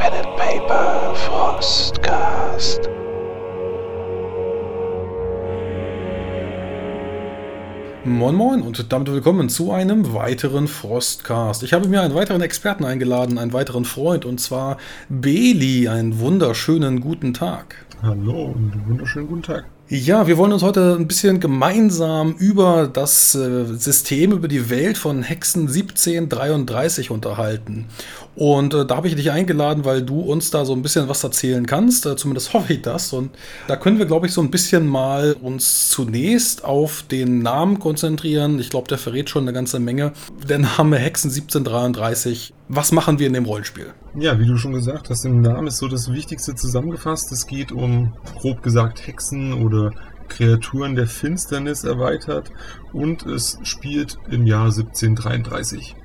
Pen and Paper Frostcast. Moin Moin und damit willkommen zu einem weiteren Frostcast. Ich habe mir einen weiteren Experten eingeladen, einen weiteren Freund und zwar Beli. Einen wunderschönen guten Tag. Hallo und wunderschönen guten Tag. Ja, wir wollen uns heute ein bisschen gemeinsam über das äh, System, über die Welt von Hexen 1733 unterhalten. Und äh, da habe ich dich eingeladen, weil du uns da so ein bisschen was erzählen kannst. Äh, zumindest hoffe ich das. Und da können wir, glaube ich, so ein bisschen mal uns zunächst auf den Namen konzentrieren. Ich glaube, der verrät schon eine ganze Menge. Der Name Hexen 1733. Was machen wir in dem Rollenspiel? Ja, wie du schon gesagt hast, im Namen ist so das Wichtigste zusammengefasst. Es geht um, grob gesagt, Hexen oder Kreaturen der Finsternis erweitert. Und es spielt im Jahr 1733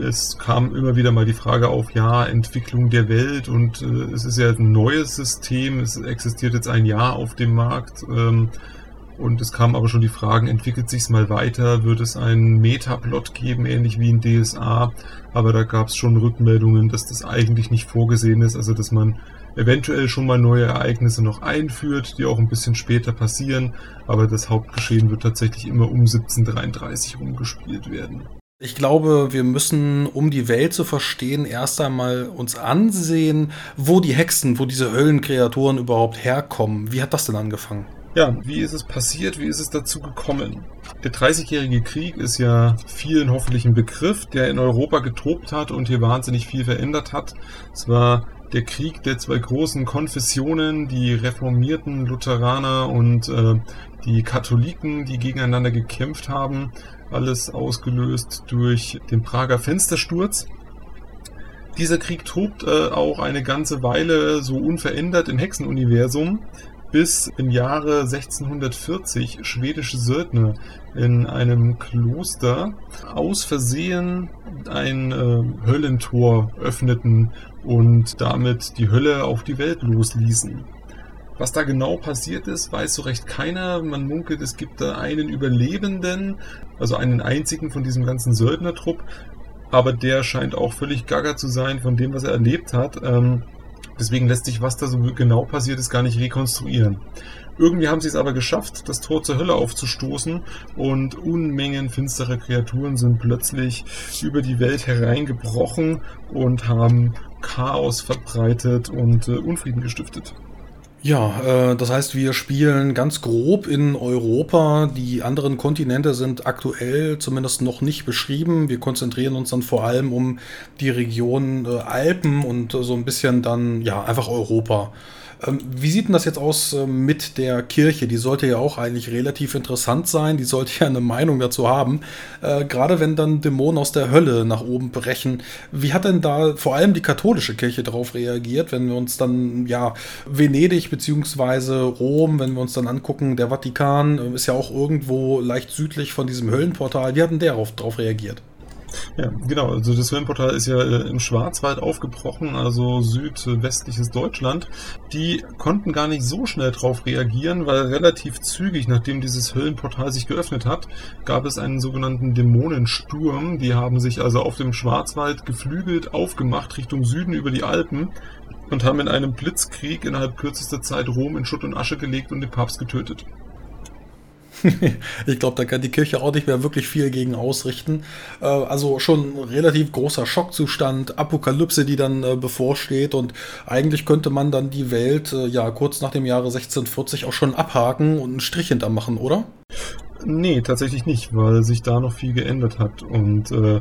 es kam immer wieder mal die Frage auf, ja, Entwicklung der Welt. Und äh, es ist ja ein neues System, es existiert jetzt ein Jahr auf dem Markt. Ähm, und es kam aber schon die Fragen, entwickelt sich's mal weiter, wird es einen Metaplot geben, ähnlich wie in DSA, aber da gab es schon Rückmeldungen, dass das eigentlich nicht vorgesehen ist, also dass man eventuell schon mal neue Ereignisse noch einführt, die auch ein bisschen später passieren, aber das Hauptgeschehen wird tatsächlich immer um 1733 rumgespielt werden. Ich glaube, wir müssen, um die Welt zu verstehen, erst einmal uns ansehen, wo die Hexen, wo diese Höllenkreaturen überhaupt herkommen. Wie hat das denn angefangen? Ja, wie ist es passiert? Wie ist es dazu gekommen? Der Dreißigjährige Krieg ist ja vielen hoffentlich ein Begriff, der in Europa getobt hat und hier wahnsinnig viel verändert hat. Es war der Krieg der zwei großen Konfessionen, die reformierten Lutheraner und äh, die Katholiken, die gegeneinander gekämpft haben. Alles ausgelöst durch den Prager Fenstersturz. Dieser Krieg tobt äh, auch eine ganze Weile so unverändert im Hexenuniversum, bis im Jahre 1640 schwedische Söldner in einem Kloster aus Versehen ein äh, Höllentor öffneten und damit die Hölle auf die Welt losließen. Was da genau passiert ist, weiß so recht keiner. Man munkelt, es gibt da einen Überlebenden, also einen einzigen von diesem ganzen Söldnertrupp, aber der scheint auch völlig gaga zu sein von dem, was er erlebt hat. Ähm, deswegen lässt sich, was da so genau passiert ist, gar nicht rekonstruieren. Irgendwie haben sie es aber geschafft, das Tor zur Hölle aufzustoßen und Unmengen finsterer Kreaturen sind plötzlich über die Welt hereingebrochen und haben Chaos verbreitet und äh, Unfrieden gestiftet. Ja, äh, das heißt, wir spielen ganz grob in Europa. Die anderen Kontinente sind aktuell zumindest noch nicht beschrieben. Wir konzentrieren uns dann vor allem um die Region äh, Alpen und äh, so ein bisschen dann, ja, einfach Europa. Ähm, wie sieht denn das jetzt aus ähm, mit der Kirche? Die sollte ja auch eigentlich relativ interessant sein. Die sollte ja eine Meinung dazu haben. Äh, gerade wenn dann Dämonen aus der Hölle nach oben brechen. Wie hat denn da vor allem die katholische Kirche darauf reagiert, wenn wir uns dann, ja, Venedig beziehungsweise Rom, wenn wir uns dann angucken, der Vatikan äh, ist ja auch irgendwo leicht südlich von diesem Höllenportal. Wie hat denn der darauf reagiert? Ja, genau. Also das Filmportal ist ja äh, im Schwarzwald aufgebrochen, also südwestliches Deutschland. Die konnten gar nicht so schnell darauf reagieren, weil relativ zügig, nachdem dieses Höhlenportal sich geöffnet hat, gab es einen sogenannten Dämonensturm. Die haben sich also auf dem Schwarzwald geflügelt aufgemacht Richtung Süden über die Alpen und haben in einem Blitzkrieg innerhalb kürzester Zeit Rom in Schutt und Asche gelegt und den Papst getötet. Ich glaube, da kann die Kirche auch nicht mehr wirklich viel gegen ausrichten. Äh, also schon ein relativ großer Schockzustand, Apokalypse, die dann äh, bevorsteht und eigentlich könnte man dann die Welt äh, ja kurz nach dem Jahre 1640 auch schon abhaken und einen Strich hintermachen, oder? Nee, tatsächlich nicht, weil sich da noch viel geändert hat und äh,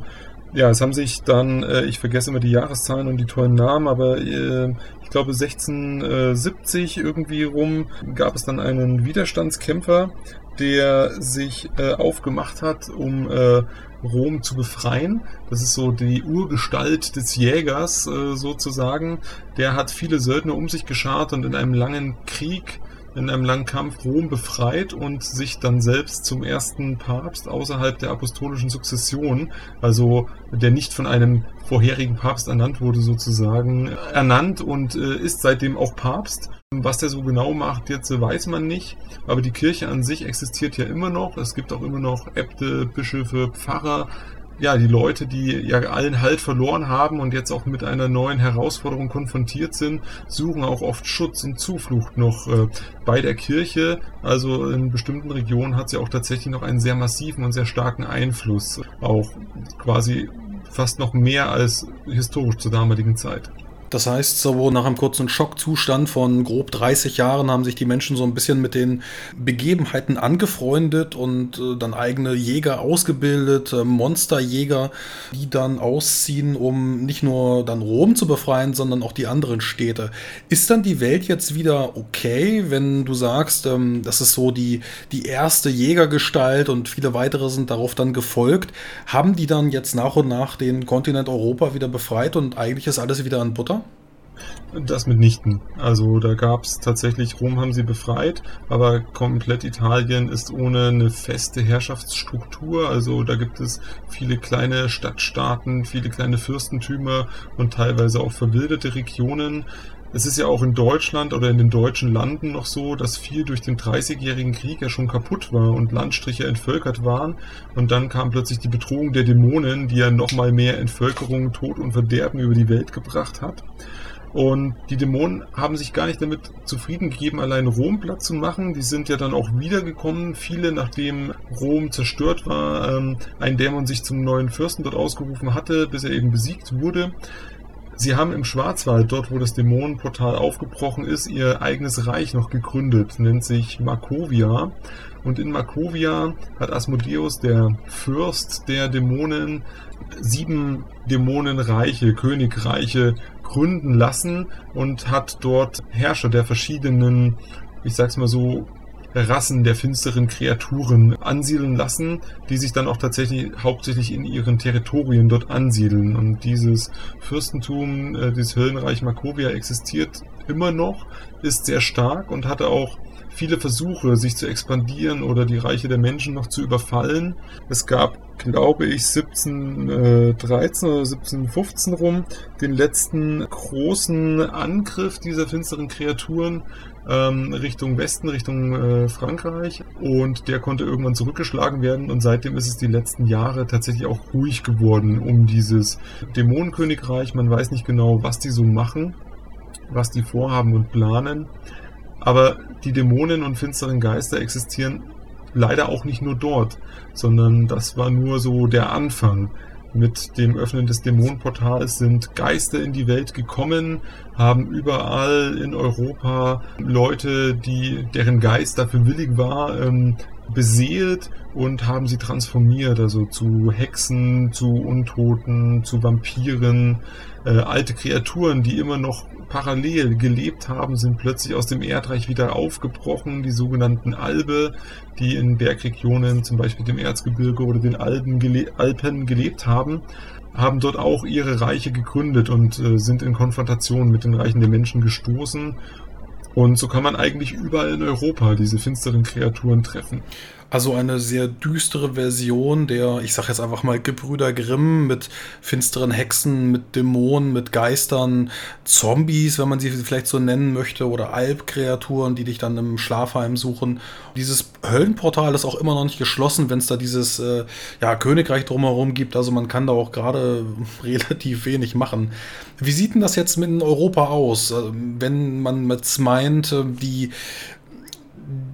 ja, es haben sich dann, äh, ich vergesse immer die Jahreszahlen und die tollen Namen, aber äh, ich glaube 1670 irgendwie rum gab es dann einen Widerstandskämpfer, der sich äh, aufgemacht hat, um äh, Rom zu befreien. Das ist so die Urgestalt des Jägers äh, sozusagen. Der hat viele Söldner um sich geschart und in einem langen Krieg in einem langen Kampf Rom befreit und sich dann selbst zum ersten Papst außerhalb der apostolischen Sukzession, also der nicht von einem vorherigen Papst ernannt wurde, sozusagen, ernannt und äh, ist seitdem auch Papst. Was der so genau macht, jetzt weiß man nicht, aber die Kirche an sich existiert ja immer noch. Es gibt auch immer noch Äbte, Bischöfe, Pfarrer, ja, die Leute, die ja allen Halt verloren haben und jetzt auch mit einer neuen Herausforderung konfrontiert sind, suchen auch oft Schutz und Zuflucht noch äh, bei der Kirche. Also in bestimmten Regionen hat sie auch tatsächlich noch einen sehr massiven und sehr starken Einfluss. Auch quasi fast noch mehr als historisch zur damaligen Zeit. Das heißt, so nach einem kurzen Schockzustand von grob 30 Jahren haben sich die Menschen so ein bisschen mit den Begebenheiten angefreundet und äh, dann eigene Jäger ausgebildet, äh, Monsterjäger, die dann ausziehen, um nicht nur dann Rom zu befreien, sondern auch die anderen Städte. Ist dann die Welt jetzt wieder okay, wenn du sagst, ähm, das ist so die, die erste Jägergestalt und viele weitere sind darauf dann gefolgt? Haben die dann jetzt nach und nach den Kontinent Europa wieder befreit und eigentlich ist alles wieder an Butter? Das mitnichten. Also da gab es tatsächlich, Rom haben sie befreit, aber komplett Italien ist ohne eine feste Herrschaftsstruktur. Also da gibt es viele kleine Stadtstaaten, viele kleine Fürstentümer und teilweise auch verwilderte Regionen. Es ist ja auch in Deutschland oder in den deutschen Landen noch so, dass viel durch den Dreißigjährigen Krieg ja schon kaputt war und Landstriche entvölkert waren. Und dann kam plötzlich die Bedrohung der Dämonen, die ja nochmal mehr Entvölkerung, Tod und Verderben über die Welt gebracht hat. Und die Dämonen haben sich gar nicht damit zufrieden gegeben, allein Rom platt zu machen. Die sind ja dann auch wiedergekommen, viele nachdem Rom zerstört war, ähm, ein Dämon sich zum neuen Fürsten dort ausgerufen hatte, bis er eben besiegt wurde. Sie haben im Schwarzwald, dort wo das Dämonenportal aufgebrochen ist, ihr eigenes Reich noch gegründet, nennt sich Markovia. Und in Markovia hat Asmodeus, der Fürst der Dämonen, sieben Dämonenreiche, Königreiche gründen lassen und hat dort Herrscher der verschiedenen, ich sag's mal so, Rassen der finsteren Kreaturen ansiedeln lassen, die sich dann auch tatsächlich hauptsächlich in ihren Territorien dort ansiedeln. Und dieses Fürstentum, äh, dieses Höllenreich Markovia existiert immer noch, ist sehr stark und hatte auch viele Versuche, sich zu expandieren oder die Reiche der Menschen noch zu überfallen. Es gab, glaube ich, 1713 oder 1715 rum den letzten großen Angriff dieser finsteren Kreaturen ähm, Richtung Westen, Richtung äh, Frankreich und der konnte irgendwann zurückgeschlagen werden und seitdem ist es die letzten Jahre tatsächlich auch ruhig geworden um dieses Dämonenkönigreich. Man weiß nicht genau, was die so machen, was die vorhaben und planen. Aber die Dämonen und finsteren Geister existieren leider auch nicht nur dort, sondern das war nur so der Anfang. Mit dem Öffnen des Dämonenportals sind Geister in die Welt gekommen, haben überall in Europa Leute, die, deren Geist dafür willig war, ähm, beseelt und haben sie transformiert, also zu Hexen, zu Untoten, zu Vampiren, äh, alte Kreaturen, die immer noch parallel gelebt haben, sind plötzlich aus dem Erdreich wieder aufgebrochen. Die sogenannten Albe, die in Bergregionen, zum Beispiel dem Erzgebirge oder den Alpen, gele Alpen gelebt haben, haben dort auch ihre Reiche gegründet und äh, sind in Konfrontation mit den Reichen der Menschen gestoßen. Und so kann man eigentlich überall in Europa diese finsteren Kreaturen treffen. Also eine sehr düstere Version der, ich sag jetzt einfach mal, Gebrüder Grimm mit finsteren Hexen, mit Dämonen, mit Geistern, Zombies, wenn man sie vielleicht so nennen möchte, oder Albkreaturen, die dich dann im Schlafheim suchen. Dieses Höllenportal ist auch immer noch nicht geschlossen, wenn es da dieses äh, ja, Königreich drumherum gibt. Also man kann da auch gerade relativ wenig machen. Wie sieht denn das jetzt mit Europa aus? Also wenn man jetzt meint, äh, die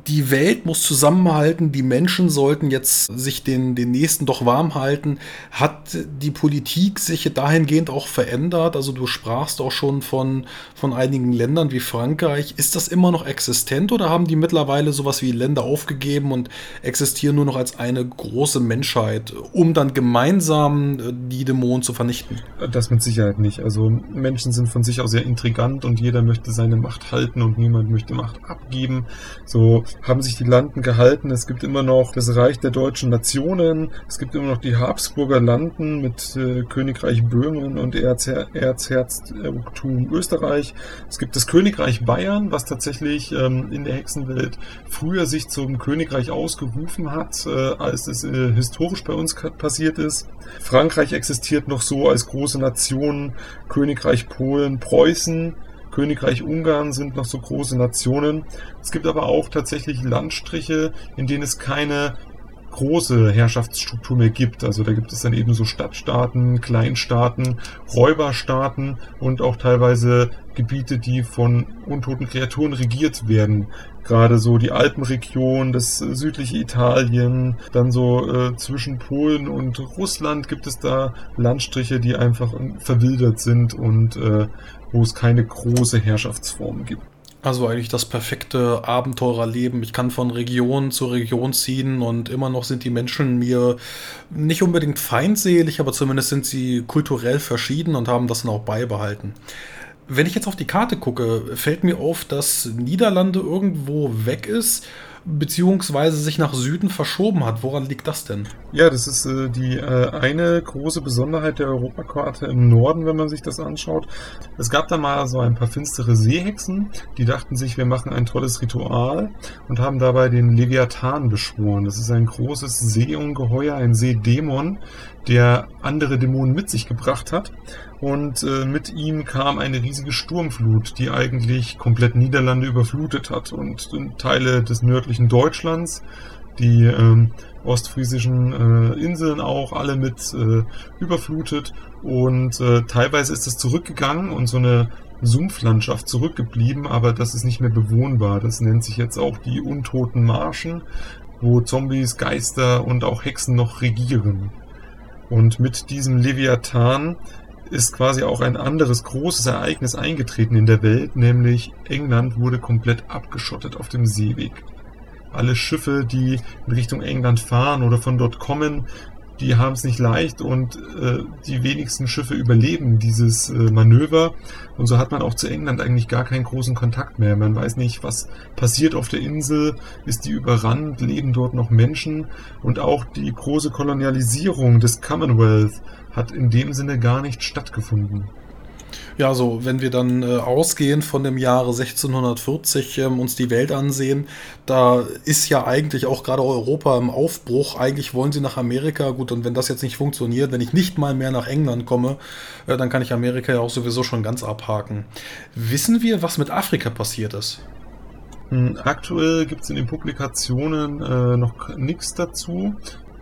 die Welt muss zusammenhalten, die Menschen sollten jetzt sich den, den nächsten doch warm halten. Hat die Politik sich dahingehend auch verändert? Also du sprachst auch schon von, von einigen Ländern wie Frankreich. Ist das immer noch existent oder haben die mittlerweile sowas wie Länder aufgegeben und existieren nur noch als eine große Menschheit, um dann gemeinsam äh, die Dämonen zu vernichten? Das mit Sicherheit nicht. Also Menschen sind von sich aus sehr intrigant und jeder möchte seine Macht halten und niemand möchte Macht abgeben. So haben sich die Landen gehalten. Es gibt immer noch das Reich der deutschen Nationen. Es gibt immer noch die Habsburger Landen mit äh, Königreich Böhmen und Erzher Erzherzogtum Österreich. Es gibt das Königreich Bayern, was tatsächlich ähm, in der Hexenwelt früher sich zum Königreich ausgerufen hat, äh, als es äh, historisch bei uns passiert ist. Frankreich existiert noch so als große Nation, Königreich Polen, Preußen Königreich Ungarn sind noch so große Nationen. Es gibt aber auch tatsächlich Landstriche, in denen es keine große Herrschaftsstruktur mehr gibt. Also da gibt es dann eben so Stadtstaaten, Kleinstaaten, Räuberstaaten und auch teilweise Gebiete, die von untoten Kreaturen regiert werden. Gerade so die Alpenregion, das südliche Italien, dann so äh, zwischen Polen und Russland gibt es da Landstriche, die einfach verwildert sind und äh, wo es keine große Herrschaftsform gibt. Also eigentlich das perfekte Abenteurerleben. Ich kann von Region zu Region ziehen und immer noch sind die Menschen mir nicht unbedingt feindselig, aber zumindest sind sie kulturell verschieden und haben das dann auch beibehalten. Wenn ich jetzt auf die Karte gucke, fällt mir auf, dass Niederlande irgendwo weg ist beziehungsweise sich nach Süden verschoben hat. Woran liegt das denn? Ja, das ist äh, die äh, eine große Besonderheit der Europakarte im Norden, wenn man sich das anschaut. Es gab da mal so ein paar finstere Seehexen, die dachten sich, wir machen ein tolles Ritual und haben dabei den Leviathan beschworen. Das ist ein großes Seeungeheuer, ein Seedämon, der andere Dämonen mit sich gebracht hat. Und äh, mit ihm kam eine riesige Sturmflut, die eigentlich komplett Niederlande überflutet hat und Teile des nördlichen Deutschlands, die ähm, ostfriesischen äh, Inseln auch alle mit äh, überflutet. Und äh, teilweise ist es zurückgegangen und so eine Sumpflandschaft zurückgeblieben, aber das ist nicht mehr bewohnbar. Das nennt sich jetzt auch die untoten Marschen, wo Zombies, Geister und auch Hexen noch regieren. Und mit diesem Leviathan ist quasi auch ein anderes großes Ereignis eingetreten in der Welt, nämlich England wurde komplett abgeschottet auf dem Seeweg. Alle Schiffe, die in Richtung England fahren oder von dort kommen, die haben es nicht leicht und äh, die wenigsten Schiffe überleben dieses äh, Manöver. Und so hat man auch zu England eigentlich gar keinen großen Kontakt mehr. Man weiß nicht, was passiert auf der Insel, ist die überrannt, leben dort noch Menschen und auch die große Kolonialisierung des Commonwealth hat in dem Sinne gar nicht stattgefunden. Ja, so, wenn wir dann äh, ausgehend von dem Jahre 1640 ähm, uns die Welt ansehen, da ist ja eigentlich auch gerade Europa im Aufbruch. Eigentlich wollen sie nach Amerika. Gut, und wenn das jetzt nicht funktioniert, wenn ich nicht mal mehr nach England komme, äh, dann kann ich Amerika ja auch sowieso schon ganz abhaken. Wissen wir, was mit Afrika passiert ist? Hm, aktuell gibt es in den Publikationen äh, noch nichts dazu.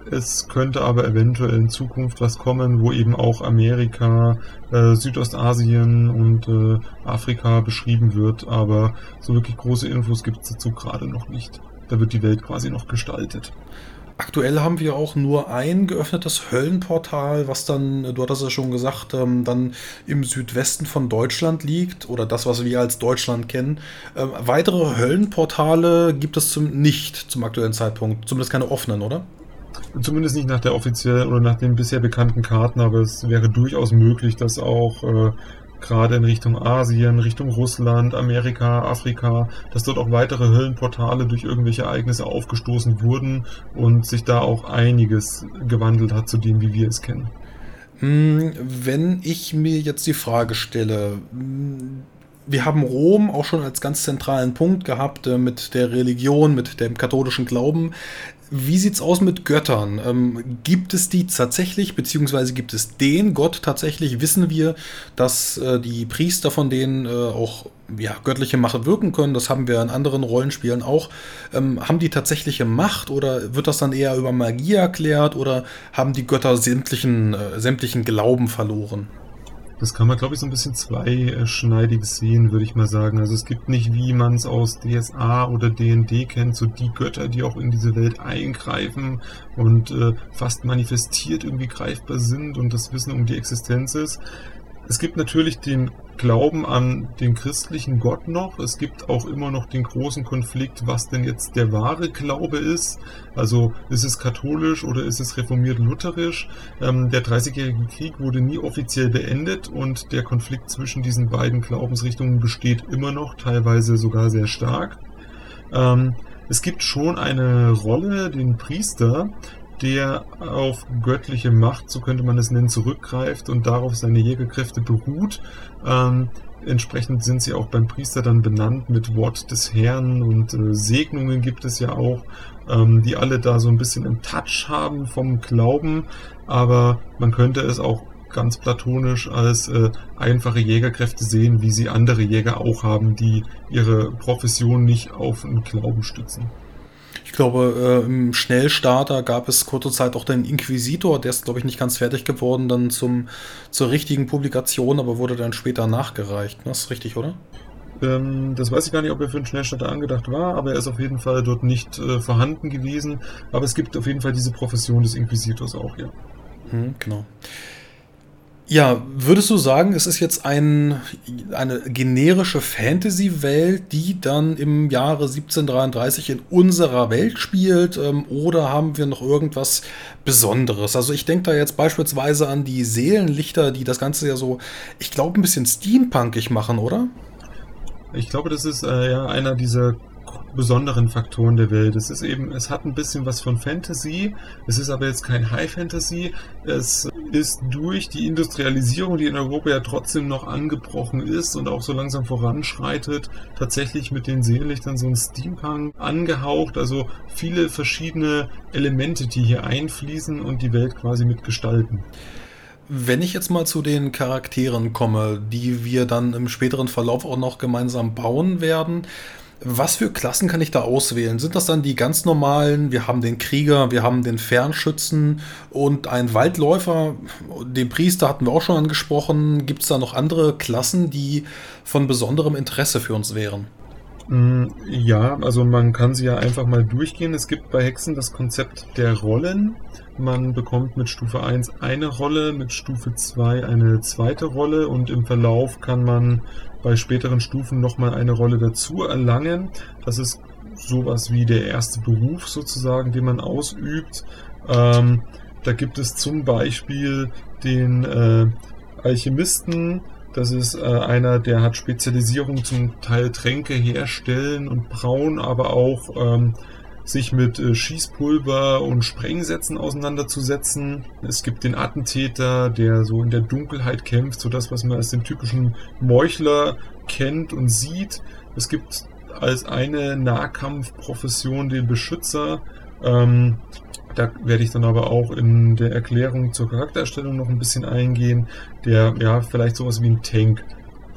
Es könnte aber eventuell in Zukunft was kommen, wo eben auch Amerika, äh, Südostasien und äh, Afrika beschrieben wird, aber so wirklich große Infos gibt es dazu gerade noch nicht. Da wird die Welt quasi noch gestaltet. Aktuell haben wir auch nur ein geöffnetes Höllenportal, was dann, du hattest es ja schon gesagt, ähm, dann im Südwesten von Deutschland liegt oder das, was wir als Deutschland kennen. Ähm, weitere Höllenportale gibt es zum, nicht zum aktuellen Zeitpunkt, zumindest keine offenen, oder? Zumindest nicht nach der offiziellen oder nach den bisher bekannten Karten, aber es wäre durchaus möglich, dass auch äh, gerade in Richtung Asien, Richtung Russland, Amerika, Afrika, dass dort auch weitere Höllenportale durch irgendwelche Ereignisse aufgestoßen wurden und sich da auch einiges gewandelt hat zu dem, wie wir es kennen. Hm, wenn ich mir jetzt die Frage stelle, wir haben Rom auch schon als ganz zentralen Punkt gehabt äh, mit der Religion, mit dem katholischen Glauben. Wie sieht's aus mit Göttern? Ähm, gibt es die tatsächlich, beziehungsweise gibt es den Gott tatsächlich? Wissen wir, dass äh, die Priester von denen äh, auch ja, göttliche Macht wirken können? Das haben wir in anderen Rollenspielen auch. Ähm, haben die tatsächliche Macht oder wird das dann eher über Magie erklärt oder haben die Götter sämtlichen, äh, sämtlichen Glauben verloren? Das kann man, glaube ich, so ein bisschen zweischneidig sehen, würde ich mal sagen. Also es gibt nicht, wie man es aus DSA oder D&D kennt, so die Götter, die auch in diese Welt eingreifen und äh, fast manifestiert irgendwie greifbar sind und das Wissen um die Existenz ist. Es gibt natürlich den Glauben an den christlichen Gott noch. Es gibt auch immer noch den großen Konflikt, was denn jetzt der wahre Glaube ist. Also ist es katholisch oder ist es reformiert lutherisch? Ähm, der Dreißigjährige Krieg wurde nie offiziell beendet und der Konflikt zwischen diesen beiden Glaubensrichtungen besteht immer noch, teilweise sogar sehr stark. Ähm, es gibt schon eine Rolle, den Priester, der auf göttliche Macht, so könnte man es nennen, zurückgreift und darauf seine Jägerkräfte beruht. Ähm, entsprechend sind sie auch beim Priester dann benannt mit Wort des Herrn und äh, Segnungen gibt es ja auch, ähm, die alle da so ein bisschen im Touch haben vom Glauben, aber man könnte es auch ganz platonisch als äh, einfache Jägerkräfte sehen, wie sie andere Jäger auch haben, die ihre Profession nicht auf einen Glauben stützen. Ich glaube, äh, im Schnellstarter gab es kurze Zeit auch den Inquisitor, der ist, glaube ich, nicht ganz fertig geworden, dann zum, zur richtigen Publikation, aber wurde dann später nachgereicht. Das ist richtig, oder? Ähm, das weiß ich gar nicht, ob er für einen Schnellstarter angedacht war, aber er ist auf jeden Fall dort nicht äh, vorhanden gewesen. Aber es gibt auf jeden Fall diese Profession des Inquisitors auch, ja. Hm, genau. Ja, würdest du sagen, es ist jetzt ein, eine generische Fantasy-Welt, die dann im Jahre 1733 in unserer Welt spielt? Ähm, oder haben wir noch irgendwas Besonderes? Also ich denke da jetzt beispielsweise an die Seelenlichter, die das Ganze ja so, ich glaube, ein bisschen steampunkig machen, oder? Ich glaube, das ist äh, ja einer dieser besonderen Faktoren der Welt. Es ist eben, es hat ein bisschen was von Fantasy, es ist aber jetzt kein High Fantasy. Es ist durch die Industrialisierung, die in Europa ja trotzdem noch angebrochen ist und auch so langsam voranschreitet, tatsächlich mit den Seelenlichtern so ein Steampunk angehaucht. Also viele verschiedene Elemente, die hier einfließen und die Welt quasi mitgestalten. Wenn ich jetzt mal zu den Charakteren komme, die wir dann im späteren Verlauf auch noch gemeinsam bauen werden, was für Klassen kann ich da auswählen? Sind das dann die ganz normalen? Wir haben den Krieger, wir haben den Fernschützen und einen Waldläufer. Den Priester hatten wir auch schon angesprochen. Gibt es da noch andere Klassen, die von besonderem Interesse für uns wären? Mm, ja, also man kann sie ja einfach mal durchgehen. Es gibt bei Hexen das Konzept der Rollen. Man bekommt mit Stufe 1 eine Rolle, mit Stufe 2 eine zweite Rolle und im Verlauf kann man bei späteren Stufen nochmal eine Rolle dazu erlangen. Das ist sowas wie der erste Beruf sozusagen, den man ausübt. Ähm, da gibt es zum Beispiel den äh, Alchemisten. Das ist äh, einer, der hat Spezialisierung zum Teil Tränke herstellen und brauen, aber auch ähm, sich mit äh, Schießpulver und Sprengsätzen auseinanderzusetzen. Es gibt den Attentäter, der so in der Dunkelheit kämpft, so das, was man als den typischen Meuchler kennt und sieht. Es gibt als eine Nahkampfprofession den Beschützer. Ähm, da werde ich dann aber auch in der Erklärung zur Charaktererstellung noch ein bisschen eingehen, der ja vielleicht sowas wie ein Tank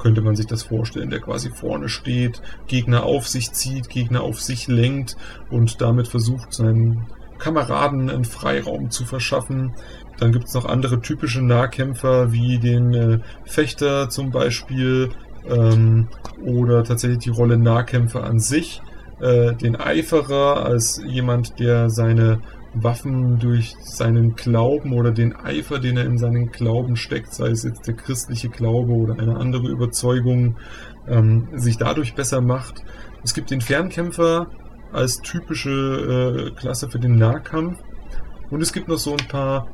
könnte man sich das vorstellen, der quasi vorne steht, Gegner auf sich zieht, Gegner auf sich lenkt und damit versucht, seinen Kameraden einen Freiraum zu verschaffen. Dann gibt es noch andere typische Nahkämpfer wie den äh, Fechter zum Beispiel ähm, oder tatsächlich die Rolle Nahkämpfer an sich. Äh, den Eiferer als jemand, der seine Waffen durch seinen Glauben oder den Eifer, den er in seinen Glauben steckt, sei es jetzt der christliche Glaube oder eine andere Überzeugung, ähm, sich dadurch besser macht. Es gibt den Fernkämpfer als typische äh, Klasse für den Nahkampf. Und es gibt noch so ein paar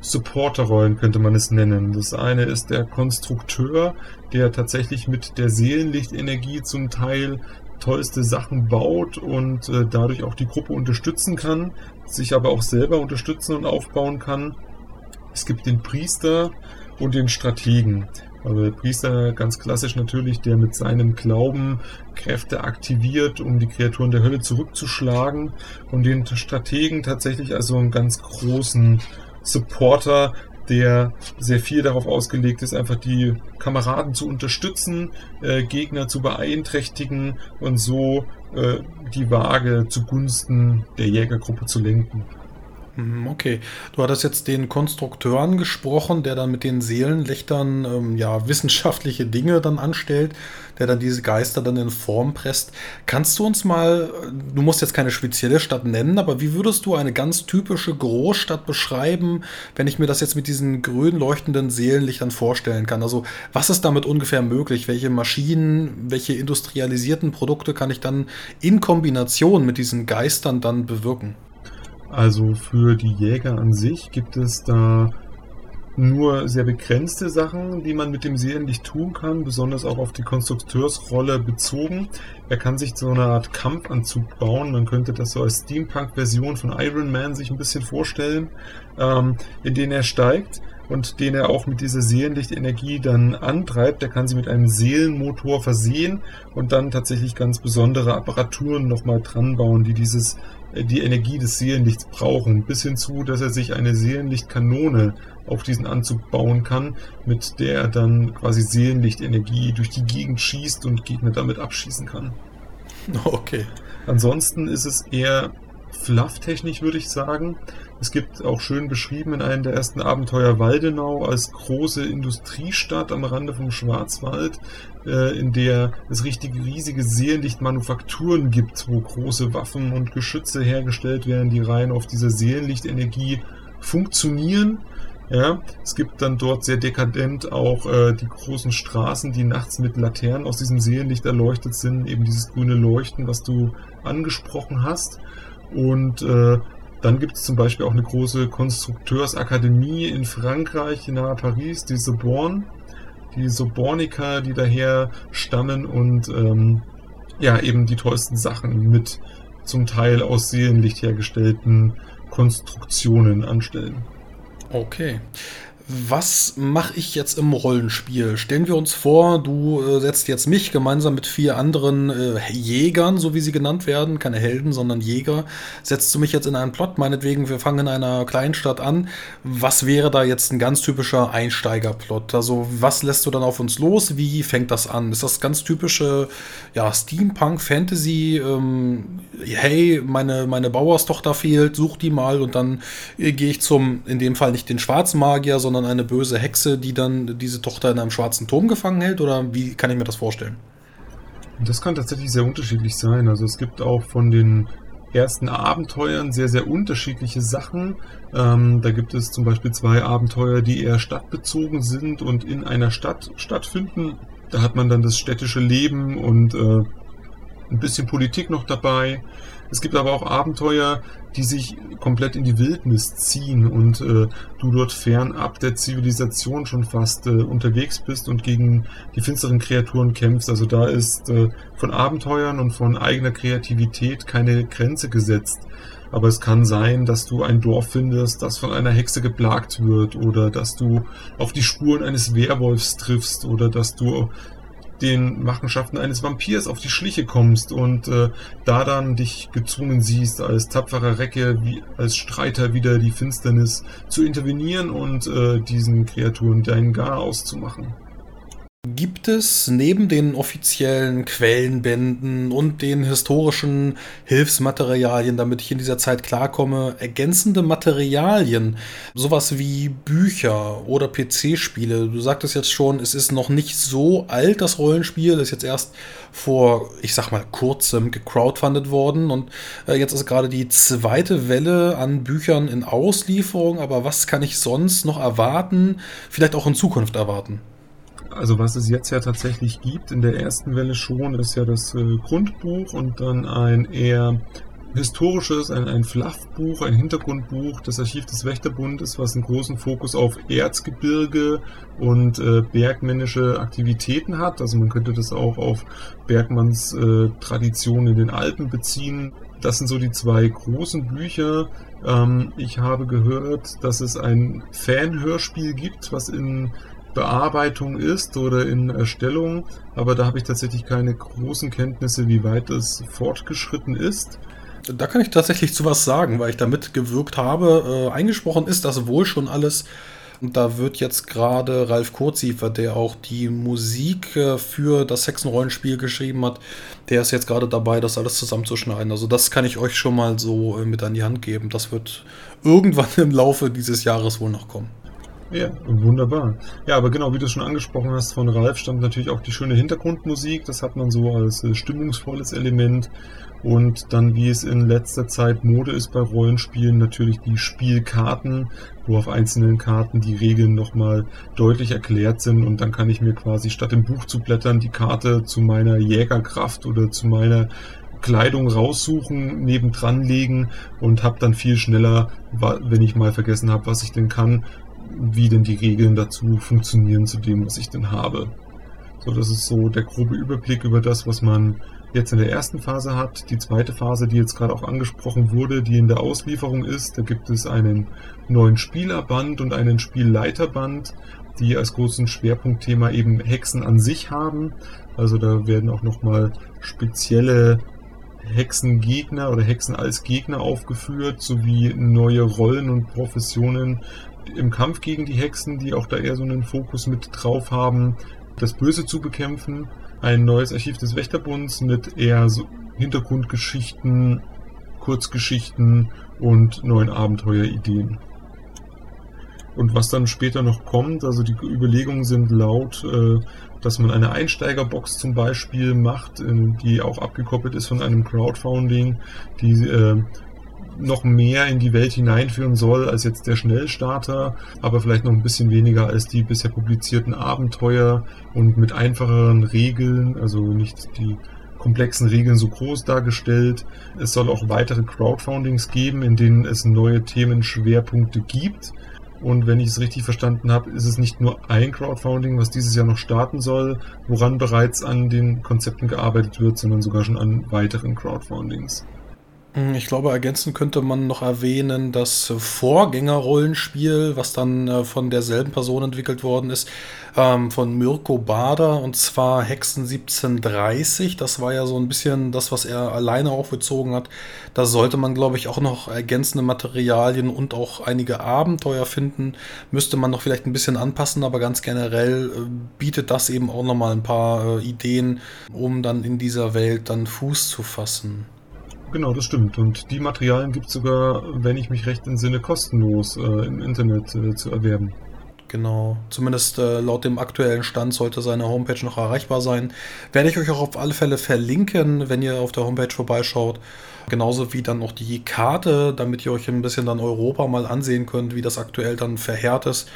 Supporterrollen, könnte man es nennen. Das eine ist der Konstrukteur, der tatsächlich mit der Seelenlichtenergie zum Teil tollste Sachen baut und äh, dadurch auch die Gruppe unterstützen kann, sich aber auch selber unterstützen und aufbauen kann. Es gibt den Priester und den Strategen. Also der Priester ganz klassisch natürlich, der mit seinem Glauben Kräfte aktiviert, um die Kreaturen der Hölle zurückzuschlagen. Und den Strategen tatsächlich also einen ganz großen Supporter, der sehr viel darauf ausgelegt ist, einfach die Kameraden zu unterstützen, äh, Gegner zu beeinträchtigen und so die Waage zugunsten der Jägergruppe zu lenken. Mhm, okay, du hattest jetzt den Konstrukteur angesprochen, der dann mit den Seelenlichtern ähm, ja wissenschaftliche Dinge dann anstellt, der dann diese Geister dann in Form presst. Kannst du uns mal, du musst jetzt keine spezielle Stadt nennen, aber wie würdest du eine ganz typische Großstadt beschreiben, wenn ich mir das jetzt mit diesen grün leuchtenden Seelenlichtern vorstellen kann? Also was ist damit ungefähr möglich? Welche Maschinen, welche industrialisierten Produkte kann ich dann in Kombination mit diesen Geistern dann bewirken? Also für die Jäger an sich gibt es da nur sehr begrenzte Sachen, die man mit dem Seelenlicht tun kann, besonders auch auf die Konstrukteursrolle bezogen. Er kann sich so eine Art Kampfanzug bauen. Man könnte das so als Steampunk-Version von Iron Man sich ein bisschen vorstellen, ähm, in den er steigt und den er auch mit dieser Seelenlichtenergie dann antreibt. Der kann sie mit einem Seelenmotor versehen und dann tatsächlich ganz besondere Apparaturen nochmal dran bauen, die dieses die Energie des Seelenlichts brauchen, bis hin zu, dass er sich eine Seelenlichtkanone auf diesen Anzug bauen kann, mit der er dann quasi Seelenlichtenergie durch die Gegend schießt und Gegner damit abschießen kann. Okay. Ansonsten ist es eher flufftechnisch, würde ich sagen. Es gibt auch schön beschrieben in einem der ersten Abenteuer Waldenau als große Industriestadt am Rande vom Schwarzwald, äh, in der es richtige riesige Seelenlichtmanufakturen gibt, wo große Waffen und Geschütze hergestellt werden, die rein auf dieser Seelenlichtenergie funktionieren. Ja, es gibt dann dort sehr dekadent auch äh, die großen Straßen, die nachts mit Laternen aus diesem Seelenlicht erleuchtet sind, eben dieses grüne Leuchten, was du angesprochen hast. Und äh, dann gibt es zum Beispiel auch eine große Konstrukteursakademie in Frankreich, nahe Paris, die Sorbonne, die Soborniker, die daher stammen und ähm, ja, eben die tollsten Sachen mit zum Teil aus Seelenlicht hergestellten Konstruktionen anstellen. Okay. Was mache ich jetzt im Rollenspiel? Stellen wir uns vor, du äh, setzt jetzt mich gemeinsam mit vier anderen äh, Jägern, so wie sie genannt werden, keine Helden, sondern Jäger, setzt du mich jetzt in einen Plot, meinetwegen, wir fangen in einer Kleinstadt an. Was wäre da jetzt ein ganz typischer Einsteigerplot? Also, was lässt du dann auf uns los? Wie fängt das an? Ist das ganz typische, ja, Steampunk, Fantasy, ähm, hey, meine, meine Bauerstochter fehlt, such die mal und dann äh, gehe ich zum, in dem Fall nicht den schwarzen Magier, sondern sondern eine böse Hexe, die dann diese Tochter in einem schwarzen Turm gefangen hält? Oder wie kann ich mir das vorstellen? Das kann tatsächlich sehr unterschiedlich sein. Also es gibt auch von den ersten Abenteuern sehr, sehr unterschiedliche Sachen. Ähm, da gibt es zum Beispiel zwei Abenteuer, die eher stadtbezogen sind und in einer Stadt stattfinden. Da hat man dann das städtische Leben und äh, ein bisschen Politik noch dabei. Es gibt aber auch Abenteuer, die sich komplett in die Wildnis ziehen und äh, du dort fernab der Zivilisation schon fast äh, unterwegs bist und gegen die finsteren Kreaturen kämpfst. Also da ist äh, von Abenteuern und von eigener Kreativität keine Grenze gesetzt. Aber es kann sein, dass du ein Dorf findest, das von einer Hexe geplagt wird oder dass du auf die Spuren eines Werwolfs triffst oder dass du den Machenschaften eines Vampirs auf die Schliche kommst und äh, da dann dich gezwungen siehst, als tapferer Recke, wie als Streiter wieder die Finsternis zu intervenieren und äh, diesen Kreaturen deinen Gar auszumachen. Gibt es neben den offiziellen Quellenbänden und den historischen Hilfsmaterialien, damit ich in dieser Zeit klarkomme, ergänzende Materialien? Sowas wie Bücher oder PC-Spiele. Du sagtest jetzt schon, es ist noch nicht so alt, das Rollenspiel, ist jetzt erst vor, ich sag mal, kurzem gecrowdfundet worden und äh, jetzt ist gerade die zweite Welle an Büchern in Auslieferung. Aber was kann ich sonst noch erwarten? Vielleicht auch in Zukunft erwarten? Also was es jetzt ja tatsächlich gibt, in der ersten Welle schon, ist ja das äh, Grundbuch und dann ein eher historisches, ein, ein Fluffbuch, ein Hintergrundbuch, das Archiv des Wächterbundes, was einen großen Fokus auf Erzgebirge und äh, bergmännische Aktivitäten hat. Also man könnte das auch auf Bergmanns äh, Tradition in den Alpen beziehen. Das sind so die zwei großen Bücher. Ähm, ich habe gehört, dass es ein Fanhörspiel gibt, was in Bearbeitung ist oder in Erstellung, aber da habe ich tatsächlich keine großen Kenntnisse, wie weit es fortgeschritten ist. Da kann ich tatsächlich zu was sagen, weil ich da mitgewirkt habe. Äh, eingesprochen ist das wohl schon alles. Und da wird jetzt gerade Ralf Kurziefer, der auch die Musik äh, für das Hexenrollenspiel geschrieben hat, der ist jetzt gerade dabei, das alles zusammenzuschneiden. Also das kann ich euch schon mal so äh, mit an die Hand geben. Das wird irgendwann im Laufe dieses Jahres wohl noch kommen. Ja, wunderbar. Ja, aber genau, wie du schon angesprochen hast, von Ralf stammt natürlich auch die schöne Hintergrundmusik. Das hat man so als äh, stimmungsvolles Element. Und dann, wie es in letzter Zeit Mode ist bei Rollenspielen, natürlich die Spielkarten, wo auf einzelnen Karten die Regeln nochmal deutlich erklärt sind. Und dann kann ich mir quasi statt im Buch zu blättern, die Karte zu meiner Jägerkraft oder zu meiner Kleidung raussuchen, nebendran legen und habe dann viel schneller, wenn ich mal vergessen habe, was ich denn kann, wie denn die Regeln dazu funktionieren zu dem, was ich denn habe. So, das ist so der grobe Überblick über das, was man jetzt in der ersten Phase hat. Die zweite Phase, die jetzt gerade auch angesprochen wurde, die in der Auslieferung ist, da gibt es einen neuen Spielerband und einen Spielleiterband, die als großen Schwerpunktthema eben Hexen an sich haben. Also da werden auch nochmal spezielle Hexengegner oder Hexen als Gegner aufgeführt, sowie neue Rollen und Professionen, im Kampf gegen die Hexen, die auch da eher so einen Fokus mit drauf haben, das Böse zu bekämpfen. Ein neues Archiv des Wächterbunds mit eher so Hintergrundgeschichten, Kurzgeschichten und neuen Abenteuerideen. Und was dann später noch kommt, also die Überlegungen sind laut, äh, dass man eine Einsteigerbox zum Beispiel macht, äh, die auch abgekoppelt ist von einem Crowdfunding, die äh, noch mehr in die Welt hineinführen soll als jetzt der Schnellstarter, aber vielleicht noch ein bisschen weniger als die bisher publizierten Abenteuer und mit einfacheren Regeln, also nicht die komplexen Regeln so groß dargestellt. Es soll auch weitere Crowdfundings geben, in denen es neue Themenschwerpunkte gibt. Und wenn ich es richtig verstanden habe, ist es nicht nur ein Crowdfunding, was dieses Jahr noch starten soll, woran bereits an den Konzepten gearbeitet wird, sondern sogar schon an weiteren Crowdfundings. Hm, ich glaube, ergänzend könnte man noch erwähnen, das Vorgängerrollenspiel, was dann äh, von derselben Person entwickelt worden ist, ähm, von Mirko Bader, und zwar Hexen 1730. Das war ja so ein bisschen das, was er alleine aufgezogen hat. Da sollte man, glaube ich, auch noch ergänzende Materialien und auch einige Abenteuer finden. Müsste man noch vielleicht ein bisschen anpassen, aber ganz generell äh, bietet das eben auch nochmal ein paar äh, Ideen, um dann in dieser Welt dann Fuß zu fassen. Genau, das stimmt. Und die Materialien gibt es sogar, wenn ich mich recht entsinne, kostenlos äh, im Internet äh, zu erwerben. Genau, zumindest äh, laut dem aktuellen Stand sollte seine Homepage noch erreichbar sein. Werde ich euch auch auf alle Fälle verlinken, wenn ihr auf der Homepage vorbeischaut. Genauso wie dann auch die Karte, damit ihr euch ein bisschen dann Europa mal ansehen könnt, wie das aktuell dann verheert ist,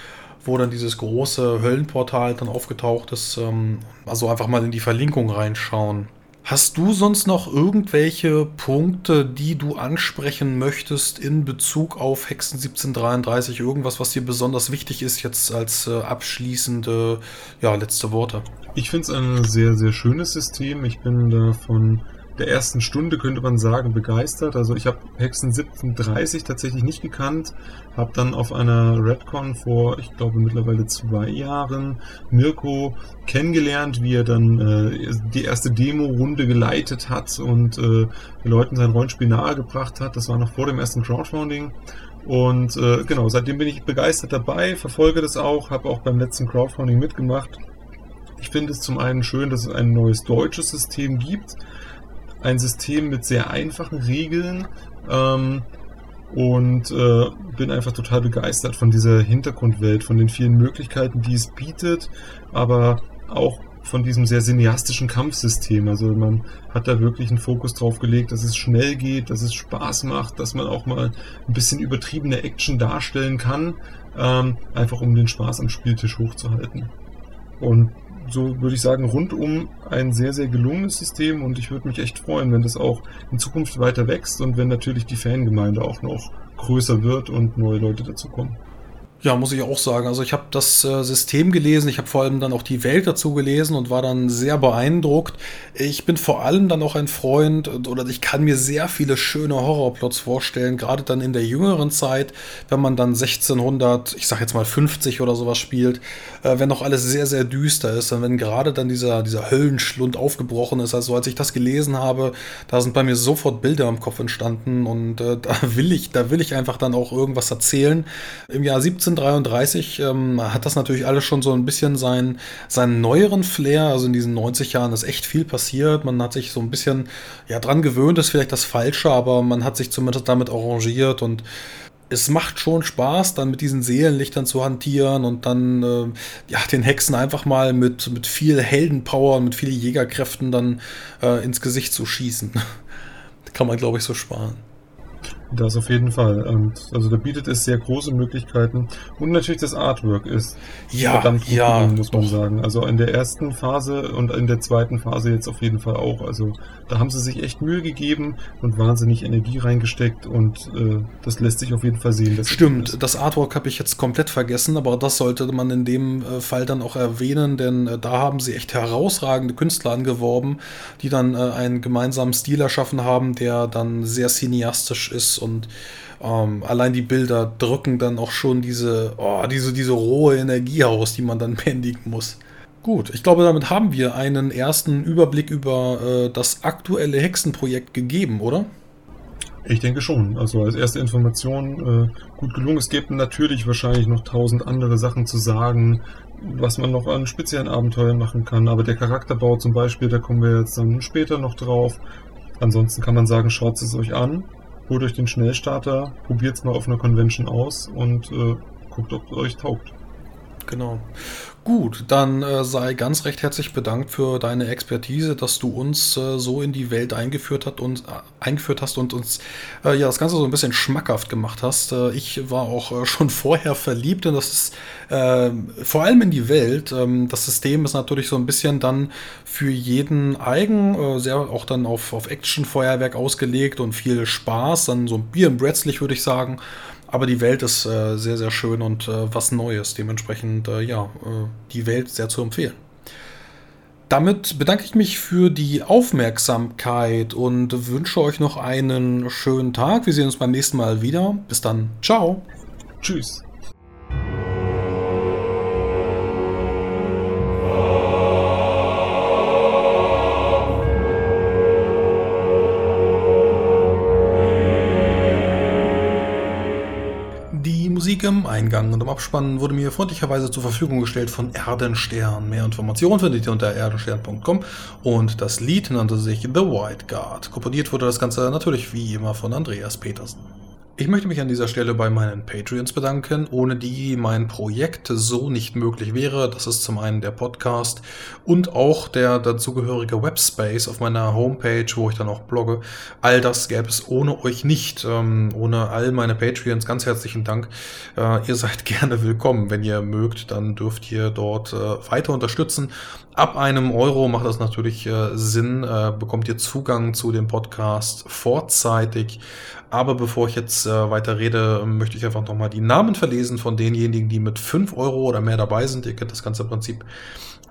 wo dann dieses große Höllenportal dann aufgetaucht ist. Ähm, also einfach mal in die Verlinkung reinschauen. Hast du sonst noch irgendwelche Punkte, die du ansprechen möchtest in Bezug auf Hexen 1733? Irgendwas, was dir besonders wichtig ist, jetzt als äh, abschließende, ja, letzte Worte? Ich finde es ein sehr, sehr schönes System. Ich bin davon der ersten Stunde, könnte man sagen, begeistert. Also ich habe Hexen 1730 tatsächlich nicht gekannt, habe dann auf einer Redcon vor, ich glaube mittlerweile zwei Jahren, Mirko kennengelernt, wie er dann äh, die erste Demo-Runde geleitet hat und äh, Leuten sein Rollenspiel nahegebracht hat. Das war noch vor dem ersten Crowdfunding. Und äh, genau, seitdem bin ich begeistert dabei, verfolge das auch, habe auch beim letzten Crowdfunding mitgemacht. Ich finde es zum einen schön, dass es ein neues deutsches System gibt, ein System mit sehr einfachen Regeln ähm, und äh, bin einfach total begeistert von dieser Hintergrundwelt, von den vielen Möglichkeiten, die es bietet, aber auch von diesem sehr cineastischen Kampfsystem. Also man hat da wirklich einen Fokus drauf gelegt, dass es schnell geht, dass es Spaß macht, dass man auch mal ein bisschen übertriebene Action darstellen kann, ähm, einfach um den Spaß am Spieltisch hochzuhalten. Und so würde ich sagen, rundum ein sehr, sehr gelungenes System und ich würde mich echt freuen, wenn das auch in Zukunft weiter wächst und wenn natürlich die Fangemeinde auch noch größer wird und neue Leute dazukommen. Ja, muss ich auch sagen. Also ich habe das äh, System gelesen, ich habe vor allem dann auch die Welt dazu gelesen und war dann sehr beeindruckt. Ich bin vor allem dann auch ein Freund oder ich kann mir sehr viele schöne Horrorplots vorstellen, gerade dann in der jüngeren Zeit, wenn man dann 1600, ich sag jetzt mal 50 oder sowas spielt, äh, wenn noch alles sehr, sehr düster ist und wenn gerade dann dieser, dieser Höllenschlund aufgebrochen ist. Also als ich das gelesen habe, da sind bei mir sofort Bilder im Kopf entstanden und äh, da will ich, da will ich einfach dann auch irgendwas erzählen. Im Jahr 17 1733 ähm, hat das natürlich alles schon so ein bisschen seinen, seinen neueren Flair. Also in diesen 90 Jahren ist echt viel passiert. Man hat sich so ein bisschen ja, dran gewöhnt, ist vielleicht das Falsche, aber man hat sich zumindest damit arrangiert und es macht schon Spaß, dann mit diesen Seelenlichtern zu hantieren und dann äh, ja, den Hexen einfach mal mit, mit viel Heldenpower und mit vielen Jägerkräften dann äh, ins Gesicht zu schießen. Kann man, glaube ich, so sparen. Das auf jeden Fall. Und also da bietet es sehr große Möglichkeiten. Und natürlich das Artwork ist ja, verdammt gut ja, gelungen, muss man sagen. Also in der ersten Phase und in der zweiten Phase jetzt auf jeden Fall auch. Also da haben sie sich echt Mühe gegeben und wahnsinnig Energie reingesteckt und äh, das lässt sich auf jeden Fall sehen. Stimmt, das Artwork habe ich jetzt komplett vergessen, aber das sollte man in dem äh, Fall dann auch erwähnen, denn äh, da haben sie echt herausragende Künstler angeworben, die dann äh, einen gemeinsamen Stil erschaffen haben, der dann sehr cineastisch ist und ähm, allein die Bilder drücken dann auch schon diese, oh, diese, diese rohe Energie aus, die man dann bändigen muss. Gut, ich glaube, damit haben wir einen ersten Überblick über äh, das aktuelle Hexenprojekt gegeben, oder? Ich denke schon. Also als erste Information äh, gut gelungen. Es gibt natürlich wahrscheinlich noch tausend andere Sachen zu sagen, was man noch an speziellen Abenteuern machen kann. Aber der Charakterbau zum Beispiel, da kommen wir jetzt dann später noch drauf. Ansonsten kann man sagen, schaut es euch an, holt euch den Schnellstarter, probiert es mal auf einer Convention aus und äh, guckt, ob es euch taugt. Genau. Gut, dann äh, sei ganz recht herzlich bedankt für deine Expertise, dass du uns äh, so in die Welt eingeführt, hat und, äh, eingeführt hast und uns äh, ja das Ganze so ein bisschen schmackhaft gemacht hast. Äh, ich war auch äh, schon vorher verliebt und das ist vor allem in die Welt. Ähm, das System ist natürlich so ein bisschen dann für jeden eigen, sehr auch dann auf, auf Action-Feuerwerk ausgelegt und viel Spaß, dann so ein Bier im Bretzlich, würde ich sagen. Aber die Welt ist äh, sehr, sehr schön und äh, was Neues. Dementsprechend, äh, ja, äh, die Welt sehr zu empfehlen. Damit bedanke ich mich für die Aufmerksamkeit und wünsche euch noch einen schönen Tag. Wir sehen uns beim nächsten Mal wieder. Bis dann. Ciao. Tschüss. Eingang und im Abspann wurde mir freundlicherweise zur Verfügung gestellt von Erdenstern. Mehr Informationen findet ihr unter erdenstern.com und das Lied nannte sich The White Guard. Komponiert wurde das Ganze natürlich wie immer von Andreas Petersen. Ich möchte mich an dieser Stelle bei meinen Patreons bedanken, ohne die mein Projekt so nicht möglich wäre. Das ist zum einen der Podcast und auch der dazugehörige Webspace auf meiner Homepage, wo ich dann auch blogge. All das gäbe es ohne euch nicht. Ähm, ohne all meine Patreons ganz herzlichen Dank. Äh, ihr seid gerne willkommen. Wenn ihr mögt, dann dürft ihr dort äh, weiter unterstützen. Ab einem Euro macht das natürlich äh, Sinn, äh, bekommt ihr Zugang zu dem Podcast vorzeitig. Aber bevor ich jetzt äh, weiter rede, möchte ich einfach nochmal die Namen verlesen von denjenigen, die mit 5 Euro oder mehr dabei sind. Ihr kennt das ganze Prinzip.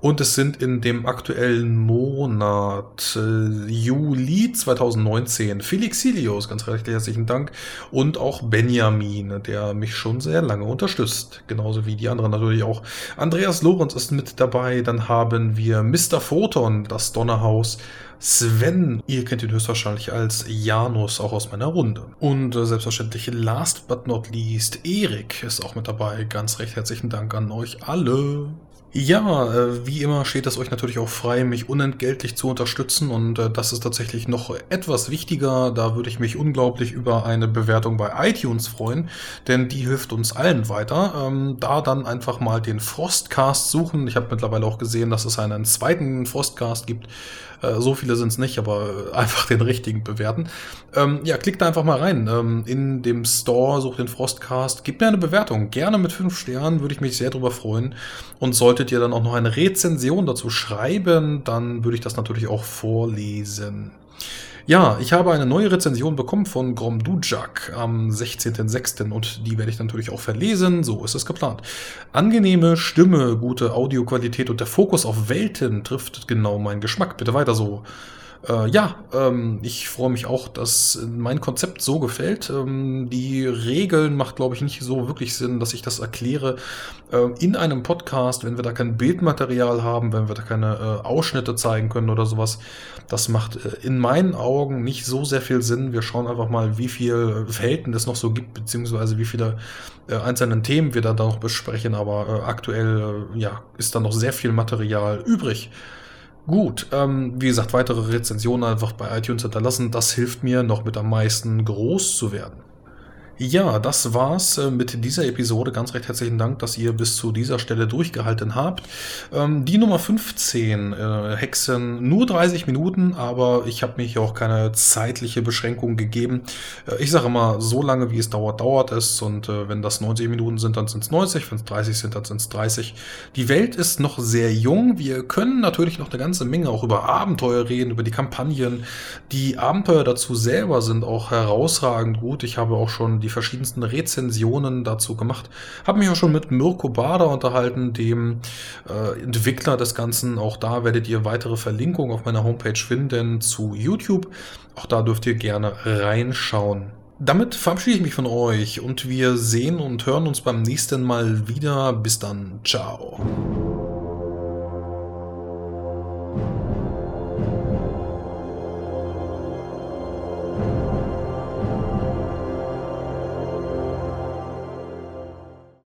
Und es sind in dem aktuellen Monat äh, Juli 2019 Felix Silius, ganz recht herzlichen Dank, und auch Benjamin, der mich schon sehr lange unterstützt. Genauso wie die anderen natürlich auch. Andreas Lorenz ist mit dabei. Dann haben wir Mr. Photon, das Donnerhaus. Sven, ihr kennt ihn höchstwahrscheinlich als Janus, auch aus meiner Runde. Und äh, selbstverständlich last but not least, Erik ist auch mit dabei. Ganz recht herzlichen Dank an euch alle. Ja, äh, wie immer steht es euch natürlich auch frei, mich unentgeltlich zu unterstützen und äh, das ist tatsächlich noch etwas wichtiger. Da würde ich mich unglaublich über eine Bewertung bei iTunes freuen, denn die hilft uns allen weiter. Ähm, da dann einfach mal den Frostcast suchen. Ich habe mittlerweile auch gesehen, dass es einen zweiten Frostcast gibt. Äh, so viele sind es nicht, aber einfach den richtigen bewerten. Ähm, ja, klickt da einfach mal rein. Ähm, in dem Store, sucht den Frostcast, gebt mir eine Bewertung. Gerne mit fünf Sternen, würde ich mich sehr drüber freuen. Und solltet ihr dann auch noch eine Rezension dazu schreiben, dann würde ich das natürlich auch vorlesen. Ja, ich habe eine neue Rezension bekommen von Grom Dujak am 16.06. und die werde ich natürlich auch verlesen, so ist es geplant. Angenehme Stimme, gute Audioqualität und der Fokus auf Welten trifft genau meinen Geschmack. Bitte weiter so. Äh, ja, ähm, ich freue mich auch, dass mein Konzept so gefällt. Ähm, die Regeln macht, glaube ich, nicht so wirklich Sinn, dass ich das erkläre äh, in einem Podcast, wenn wir da kein Bildmaterial haben, wenn wir da keine äh, Ausschnitte zeigen können oder sowas. Das macht äh, in meinen Augen nicht so sehr viel Sinn. Wir schauen einfach mal, wie viel Welten es noch so gibt, beziehungsweise wie viele äh, einzelnen Themen wir da noch besprechen. Aber äh, aktuell ja, ist da noch sehr viel Material übrig. Gut, ähm, wie gesagt, weitere Rezensionen einfach bei iTunes hinterlassen. Das hilft mir noch mit am meisten groß zu werden. Ja, das war's äh, mit dieser Episode. Ganz recht herzlichen Dank, dass ihr bis zu dieser Stelle durchgehalten habt. Ähm, die Nummer 15, äh, Hexen, nur 30 Minuten, aber ich habe mich auch keine zeitliche Beschränkung gegeben. Äh, ich sage immer, so lange wie es dauert, dauert es. Und wenn das 90 Minuten sind, dann sind es 90. Wenn es 30 sind, dann sind es 30. Die Welt ist noch sehr jung. Wir können natürlich noch eine ganze Menge auch über Abenteuer reden, über die Kampagnen. Die Abenteuer dazu selber sind auch herausragend gut. Ich habe auch schon die die verschiedensten Rezensionen dazu gemacht. Habe mich auch schon mit Mirko Bader unterhalten, dem äh, Entwickler des Ganzen. Auch da werdet ihr weitere Verlinkungen auf meiner Homepage finden zu YouTube. Auch da dürft ihr gerne reinschauen. Damit verabschiede ich mich von euch und wir sehen und hören uns beim nächsten Mal wieder. Bis dann, ciao.